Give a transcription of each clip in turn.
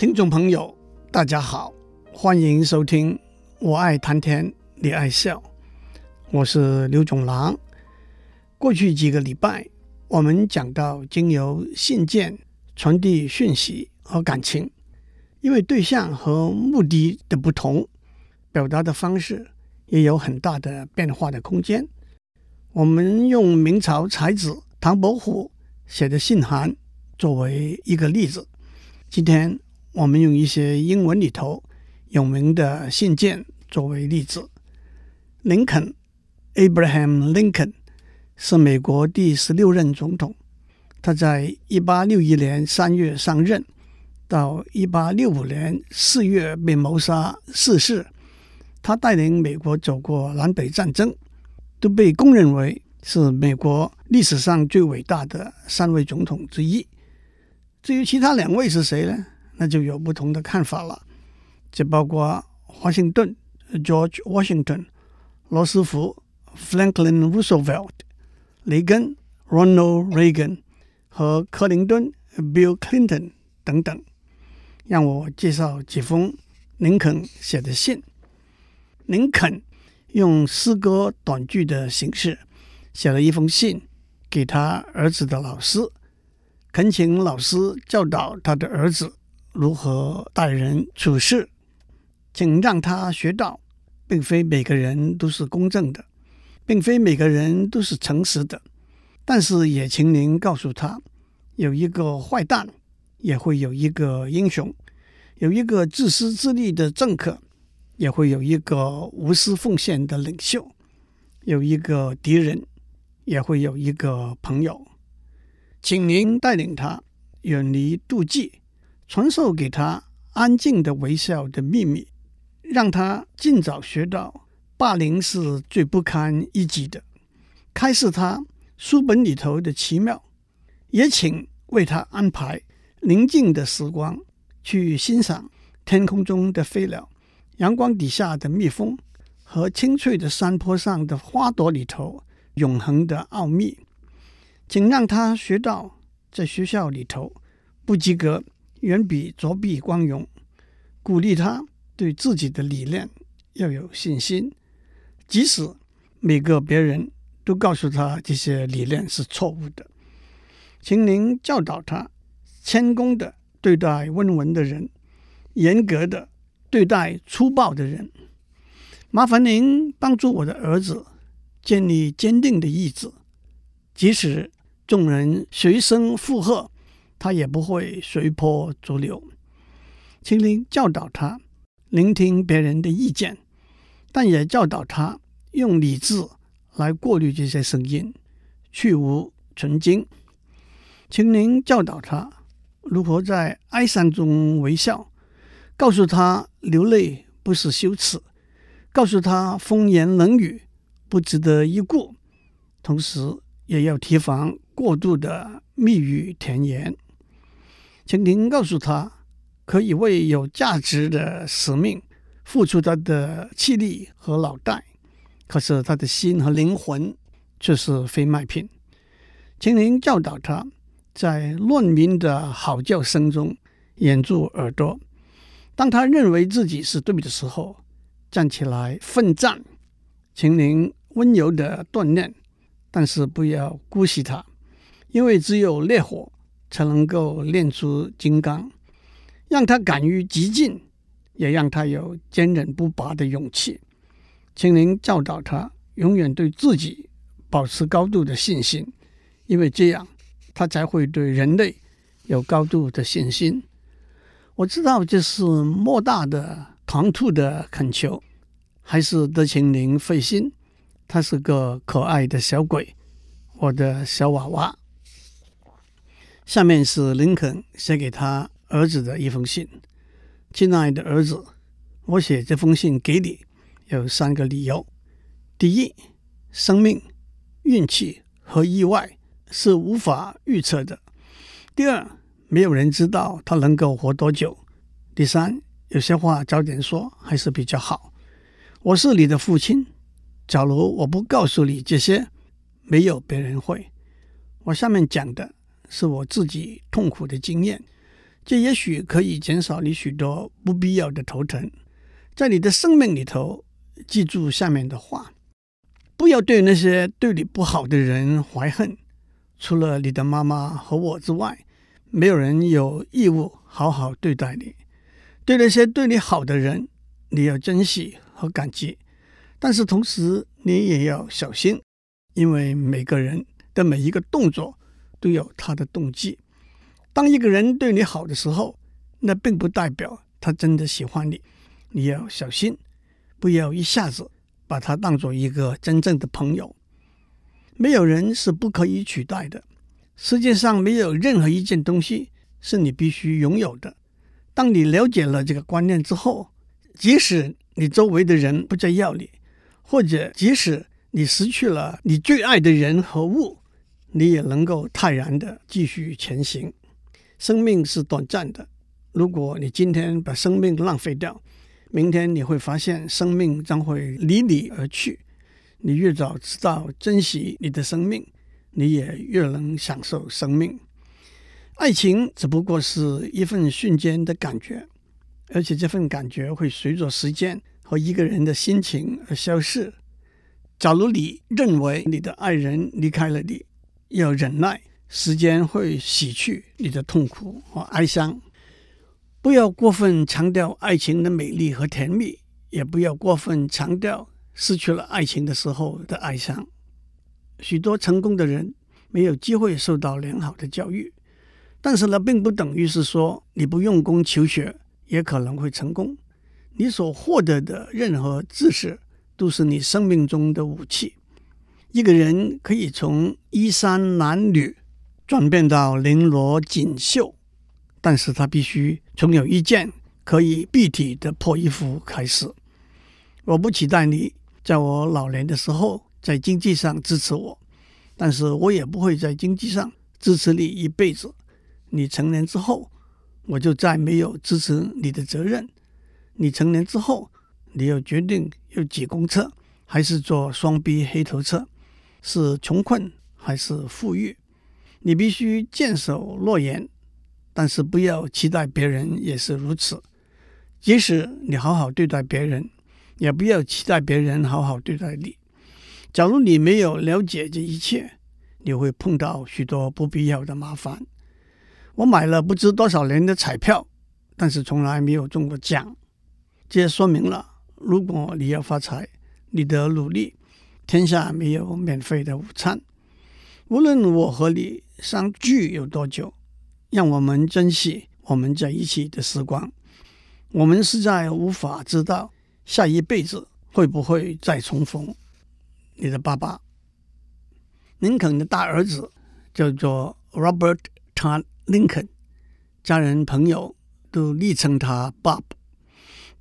听众朋友，大家好，欢迎收听《我爱谈天，你爱笑》，我是刘总郎。过去几个礼拜，我们讲到经由信件传递讯息和感情，因为对象和目的的不同，表达的方式也有很大的变化的空间。我们用明朝才子唐伯虎写的信函作为一个例子。今天我们用一些英文里头有名的信件作为例子。林肯 （Abraham Lincoln）。是美国第十六任总统，他在一八六一年三月上任，到一八六五年四月被谋杀逝世。他带领美国走过南北战争，都被公认为是美国历史上最伟大的三位总统之一。至于其他两位是谁呢？那就有不同的看法了。这包括华盛顿 （George Washington）、罗斯福 （Franklin Roosevelt）。雷根 （Ronald Reagan） 和克林顿 （Bill Clinton） 等等，让我介绍几封林肯写的信。林肯用诗歌短句的形式写了一封信给他儿子的老师，恳请老师教导他的儿子如何待人处事，请让他学到，并非每个人都是公正的。并非每个人都是诚实的，但是也请您告诉他，有一个坏蛋，也会有一个英雄；有一个自私自利的政客，也会有一个无私奉献的领袖；有一个敌人，也会有一个朋友。请您带领他远离妒忌，传授给他安静的微笑的秘密，让他尽早学到。霸凌是最不堪一击的，开示他书本里头的奇妙，也请为他安排宁静的时光，去欣赏天空中的飞鸟、阳光底下的蜜蜂和青翠的山坡上的花朵里头永恒的奥秘。请让他学到，在学校里头不及格远比作弊光荣。鼓励他对自己的理念要有信心。即使每个别人都告诉他这些理念是错误的，请您教导他谦恭的对待温文的人，严格的对待粗暴的人。麻烦您帮助我的儿子建立坚定的意志，即使众人随声附和，他也不会随波逐流。请您教导他聆听别人的意见。但也教导他用理智来过滤这些声音，去芜存菁。请您教导他如何在哀伤中微笑，告诉他流泪不是羞耻，告诉他风言冷语不值得一顾，同时也要提防过度的蜜语甜言。请您告诉他，可以为有价值的使命。付出他的气力和脑袋，可是他的心和灵魂却是非卖品。请您教导他，在乱民的嚎叫声中掩住耳朵。当他认为自己是对的时候，站起来奋战。请您温柔的锻炼，但是不要姑息他，因为只有烈火才能够炼出金刚。让他敢于激进。也让他有坚韧不拔的勇气，请您教导他永远对自己保持高度的信心，因为这样他才会对人类有高度的信心。我知道这是莫大的唐突的恳求，还是得请您费心。他是个可爱的小鬼，我的小娃娃。下面是林肯写给他儿子的一封信。亲爱的儿子，我写这封信给你有三个理由：第一，生命、运气和意外是无法预测的；第二，没有人知道他能够活多久；第三，有些话早点说还是比较好。我是你的父亲，假如我不告诉你这些，没有别人会。我下面讲的是我自己痛苦的经验。这也许可以减少你许多不必要的头疼。在你的生命里头，记住下面的话：不要对那些对你不好的人怀恨。除了你的妈妈和我之外，没有人有义务好好对待你。对那些对你好的人，你要珍惜和感激。但是同时，你也要小心，因为每个人的每一个动作都有他的动机。当一个人对你好的时候，那并不代表他真的喜欢你。你要小心，不要一下子把他当做一个真正的朋友。没有人是不可以取代的，世界上没有任何一件东西是你必须拥有的。当你了解了这个观念之后，即使你周围的人不再要你，或者即使你失去了你最爱的人和物，你也能够泰然地继续前行。生命是短暂的，如果你今天把生命浪费掉，明天你会发现生命将会离你而去。你越早知道珍惜你的生命，你也越能享受生命。爱情只不过是一份瞬间的感觉，而且这份感觉会随着时间和一个人的心情而消逝。假如你认为你的爱人离开了你，要忍耐。时间会洗去你的痛苦和哀伤。不要过分强调爱情的美丽和甜蜜，也不要过分强调失去了爱情的时候的哀伤。许多成功的人没有机会受到良好的教育，但是呢，并不等于是说你不用功求学也可能会成功。你所获得的任何知识都是你生命中的武器。一个人可以从衣衫褴褛，转变到绫罗锦绣，但是他必须从有一件可以蔽体的破衣服开始。我不期待你在我老年的时候在经济上支持我，但是我也不会在经济上支持你一辈子。你成年之后，我就再没有支持你的责任。你成年之后，你要决定要挤公车还是坐双 B 黑头车，是穷困还是富裕。你必须坚守诺言，但是不要期待别人也是如此。即使你好好对待别人，也不要期待别人好好对待你。假如你没有了解这一切，你会碰到许多不必要的麻烦。我买了不知多少年的彩票，但是从来没有中过奖。这说明了，如果你要发财，你得努力。天下没有免费的午餐。无论我和你相聚有多久，让我们珍惜我们在一起的时光。我们实在无法知道下一辈子会不会再重逢。你的爸爸，林肯的大儿子叫做 Robert t o d Lincoln，家人朋友都昵称他 Bob。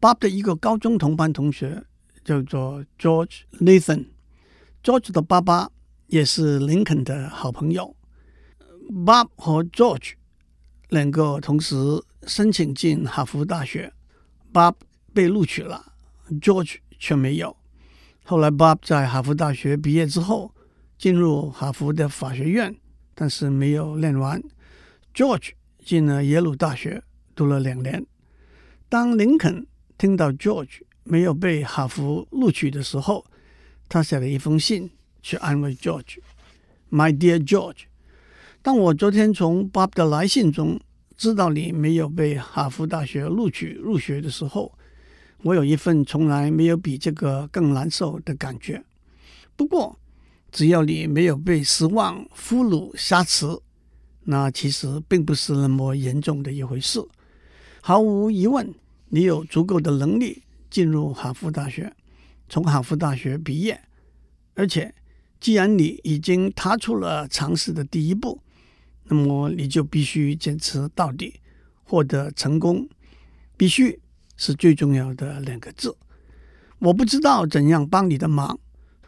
Bob 的一个高中同班同学叫做 George Nathan。George 的爸爸。也是林肯的好朋友，Bob 和 George 两个同时申请进哈佛大学，Bob 被录取了，George 却没有。后来 Bob 在哈佛大学毕业之后，进入哈佛的法学院，但是没有念完。George 进了耶鲁大学，读了两年。当林肯听到 George 没有被哈佛录取的时候，他写了一封信。去安慰 George，My dear George，当我昨天从 Bob 的来信中知道你没有被哈佛大学录取入学的时候，我有一份从来没有比这个更难受的感觉。不过，只要你没有被失望、俘虏、挟持，那其实并不是那么严重的一回事。毫无疑问，你有足够的能力进入哈佛大学，从哈佛大学毕业，而且。既然你已经踏出了尝试的第一步，那么你就必须坚持到底，获得成功。必须是最重要的两个字。我不知道怎样帮你的忙，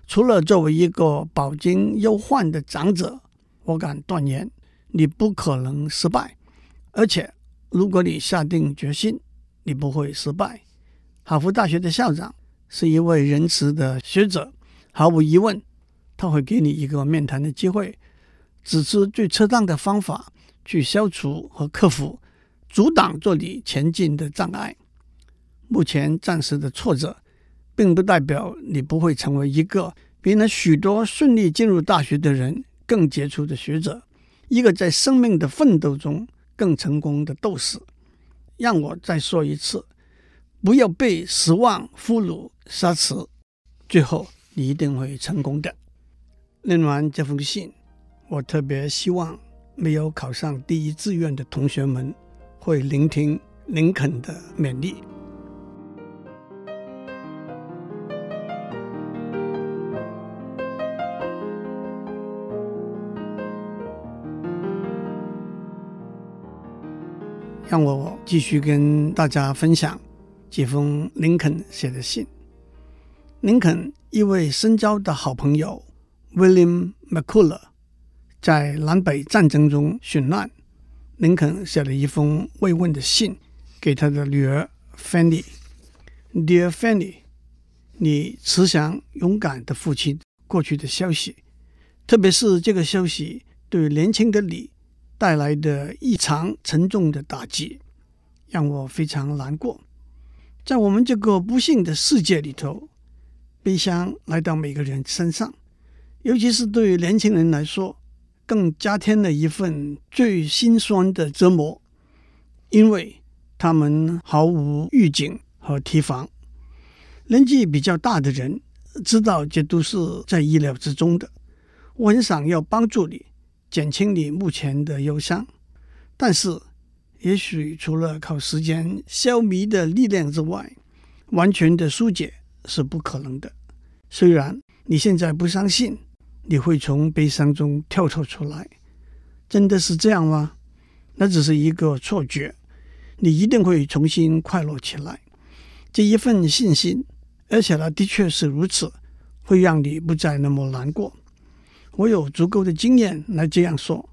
除了作为一个饱经忧患的长者，我敢断言你不可能失败。而且，如果你下定决心，你不会失败。哈佛大学的校长是一位仁慈的学者，毫无疑问。他会给你一个面谈的机会，指出最恰当的方法去消除和克服阻挡着你前进的障碍。目前暂时的挫折，并不代表你不会成为一个比那许多顺利进入大学的人更杰出的学者，一个在生命的奋斗中更成功的斗士。让我再说一次，不要被失望、俘虏、杀死，最后你一定会成功的。念完这封信，我特别希望没有考上第一志愿的同学们会聆听林肯的勉励。让我继续跟大家分享几封林肯写的信。林肯一位深交的好朋友 William McCulloch 在南北战争中殉难，林肯写了一封慰问的信给他的女儿 Fanny。Dear Fanny，你慈祥勇敢的父亲过去的消息，特别是这个消息对年轻的你。带来的异常沉重的打击，让我非常难过。在我们这个不幸的世界里头，悲伤来到每个人身上，尤其是对于年轻人来说，更加添了一份最心酸的折磨，因为他们毫无预警和提防。年纪比较大的人知道，这都是在意料之中的。我很想要帮助你。减轻你目前的忧伤，但是也许除了靠时间消弭的力量之外，完全的纾解是不可能的。虽然你现在不相信你会从悲伤中跳脱出来，真的是这样吗？那只是一个错觉。你一定会重新快乐起来。这一份信心，而且呢的确是如此，会让你不再那么难过。我有足够的经验来这样说：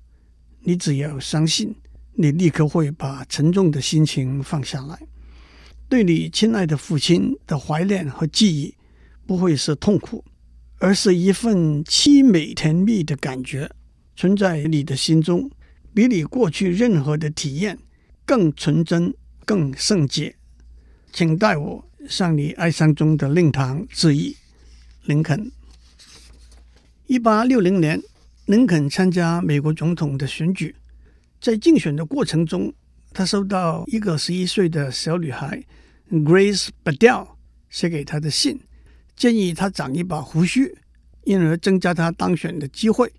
你只要相信，你立刻会把沉重的心情放下来。对你亲爱的父亲的怀念和记忆，不会是痛苦，而是一份凄美甜蜜的感觉，存在你的心中，比你过去任何的体验更纯真、更圣洁。请代我向你哀伤中的令堂致意，林肯。一八六零年，林肯参加美国总统的选举。在竞选的过程中，他收到一个十一岁的小女孩 Grace Badel 写给他的信，建议他长一把胡须，因而增加他当选的机会。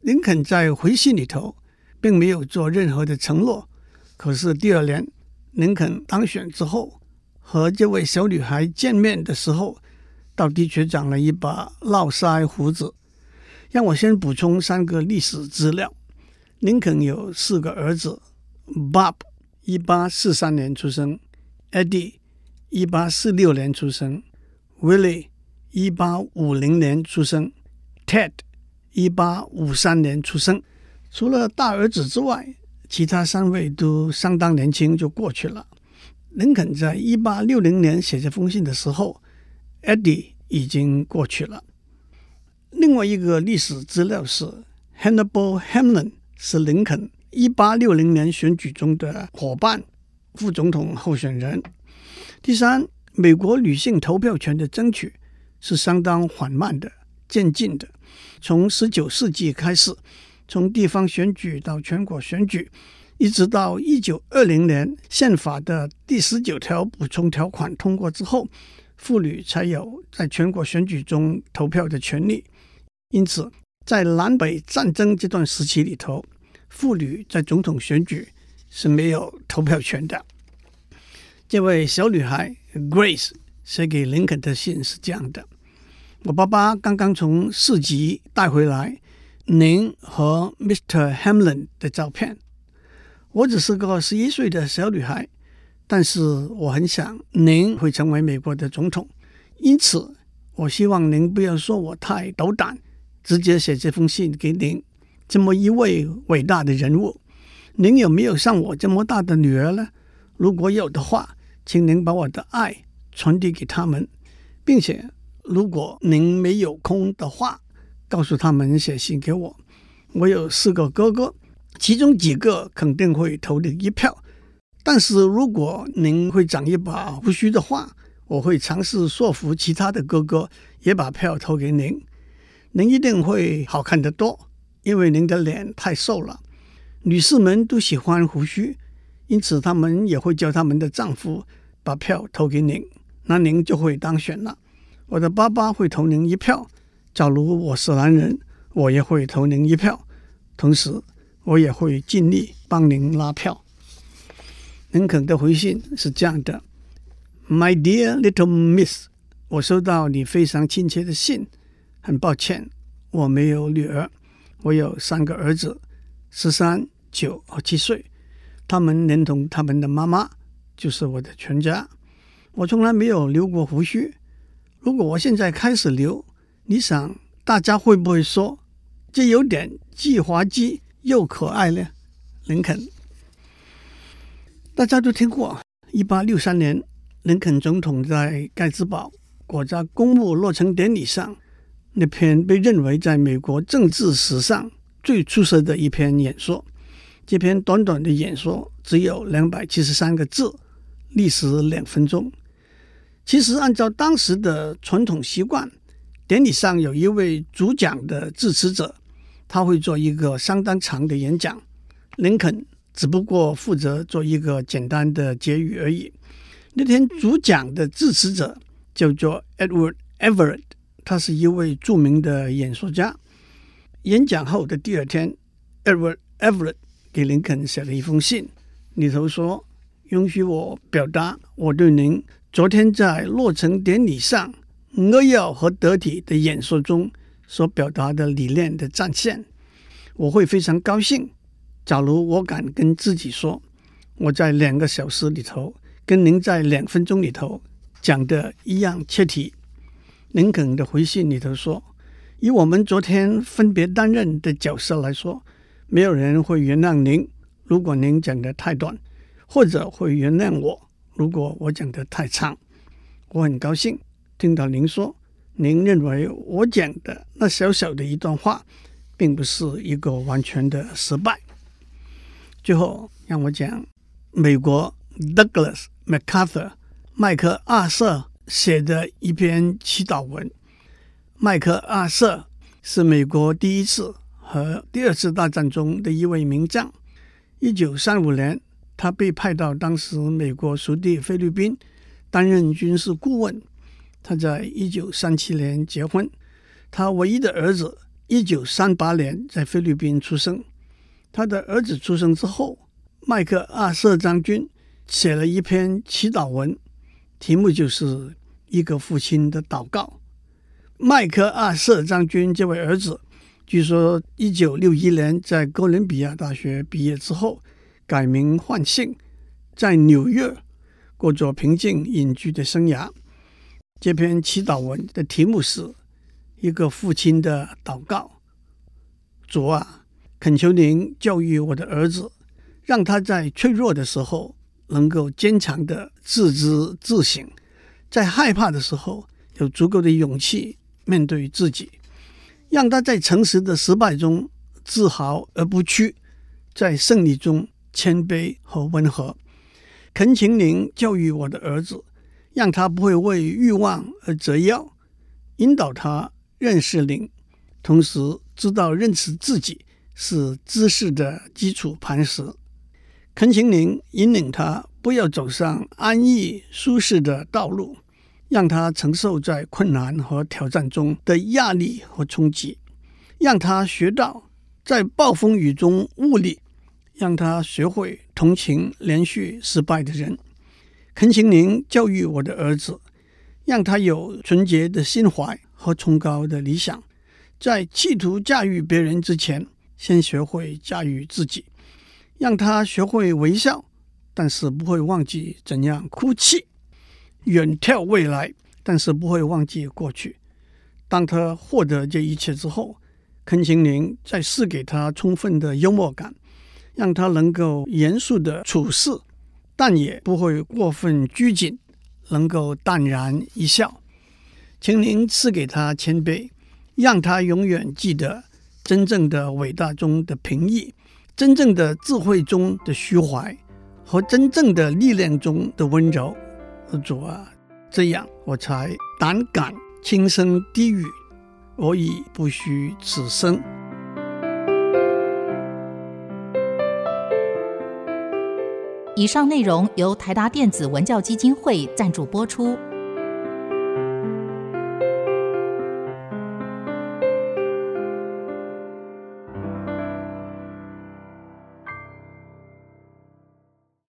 林肯在回信里头并没有做任何的承诺。可是第二年，林肯当选之后，和这位小女孩见面的时候，倒的确长了一把络腮胡子。让我先补充三个历史资料：林肯有四个儿子：Bob，一八四三年出生；Eddie，一八四六年出生；Willie，一八五零年出生；Ted，一八五三年出生。除了大儿子之外，其他三位都相当年轻就过去了。林肯在一八六零年写这封信的时候。Eddie 已经过去了。另外一个历史资料是，Hannibal Hamlin 是林肯一八六零年选举中的伙伴、副总统候选人。第三，美国女性投票权的争取是相当缓慢的、渐进的。从十九世纪开始，从地方选举到全国选举，一直到一九二零年宪法的第十九条补充条款通过之后。妇女才有在全国选举中投票的权利，因此在南北战争这段时期里头，妇女在总统选举是没有投票权的。这位小女孩 Grace 写给林肯的信是这样的：我爸爸刚刚从市集带回来您和 Mr. Hamlin 的照片。我只是个十一岁的小女孩。但是我很想您会成为美国的总统，因此我希望您不要说我太斗胆，直接写这封信给您。这么一位伟大的人物，您有没有像我这么大的女儿呢？如果有的话，请您把我的爱传递给他们，并且如果您没有空的话，告诉他们写信给我。我有四个哥哥，其中几个肯定会投你一票。但是如果您会长一把胡须的话，我会尝试说服其他的哥哥也把票投给您。您一定会好看得多，因为您的脸太瘦了。女士们都喜欢胡须，因此她们也会叫他们的丈夫把票投给您，那您就会当选了。我的爸爸会投您一票。假如我是男人，我也会投您一票。同时，我也会尽力帮您拉票。林肯的回信是这样的：My dear little Miss，我收到你非常亲切的信。很抱歉，我没有女儿，我有三个儿子，十三、九和七岁。他们连同他们的妈妈，就是我的全家。我从来没有留过胡须。如果我现在开始留，你想大家会不会说这有点既滑稽又可爱呢？林肯。大家都听过，一八六三年，林肯总统在盖茨堡国家公墓落成典礼上，那篇被认为在美国政治史上最出色的一篇演说。这篇短短的演说只有两百七十三个字，历时两分钟。其实，按照当时的传统习惯，典礼上有一位主讲的致辞者，他会做一个相当长的演讲。林肯。只不过负责做一个简单的结语而已。那天主讲的致辞者叫做 Edward Everett，他是一位著名的演说家。演讲后的第二天，Edward Everett 给林肯写了一封信，里头说：“允许我表达我对您昨天在落成典礼上扼要和得体的演说中所表达的理念的赞羡，我会非常高兴。”假如我敢跟自己说，我在两个小时里头跟您在两分钟里头讲的一样切题，林肯的回信里头说，以我们昨天分别担任的角色来说，没有人会原谅您，如果您讲的太短，或者会原谅我，如果我讲的太长。我很高兴听到您说，您认为我讲的那小小的一段话，并不是一个完全的失败。最后，让我讲美国 Douglas MacArthur 麦克阿瑟写的一篇祈祷文。麦克阿瑟是美国第一次和第二次大战中的一位名将。一九三五年，他被派到当时美国属地菲律宾担任军事顾问。他在一九三七年结婚，他唯一的儿子一九三八年在菲律宾出生。他的儿子出生之后，麦克阿瑟将军写了一篇祈祷文，题目就是《一个父亲的祷告》。麦克阿瑟将军这位儿子，据说一九六一年在哥伦比亚大学毕业之后，改名换姓，在纽约过着平静隐居的生涯。这篇祈祷文的题目是《一个父亲的祷告》。主啊。恳求您教育我的儿子，让他在脆弱的时候能够坚强的自知自省，在害怕的时候有足够的勇气面对自己，让他在诚实的失败中自豪而不屈，在胜利中谦卑和温和。恳请您教育我的儿子，让他不会为欲望而折腰，引导他认识您，同时知道认识自己。是知识的基础磐石。恳请您引领他，不要走上安逸舒适的道路，让他承受在困难和挑战中的压力和冲击，让他学到在暴风雨中物理，让他学会同情连续失败的人。恳请您教育我的儿子，让他有纯洁的心怀和崇高的理想，在企图驾驭别人之前。先学会驾驭自己，让他学会微笑，但是不会忘记怎样哭泣；远眺未来，但是不会忘记过去。当他获得这一切之后，恳请您再赐给他充分的幽默感，让他能够严肃的处事，但也不会过分拘谨，能够淡然一笑。请您赐给他谦卑，让他永远记得。真正的伟大中的平易，真正的智慧中的虚怀，和真正的力量中的温柔。主啊，这样我才胆敢轻声低语，我已不虚此生。以上内容由台达电子文教基金会赞助播出。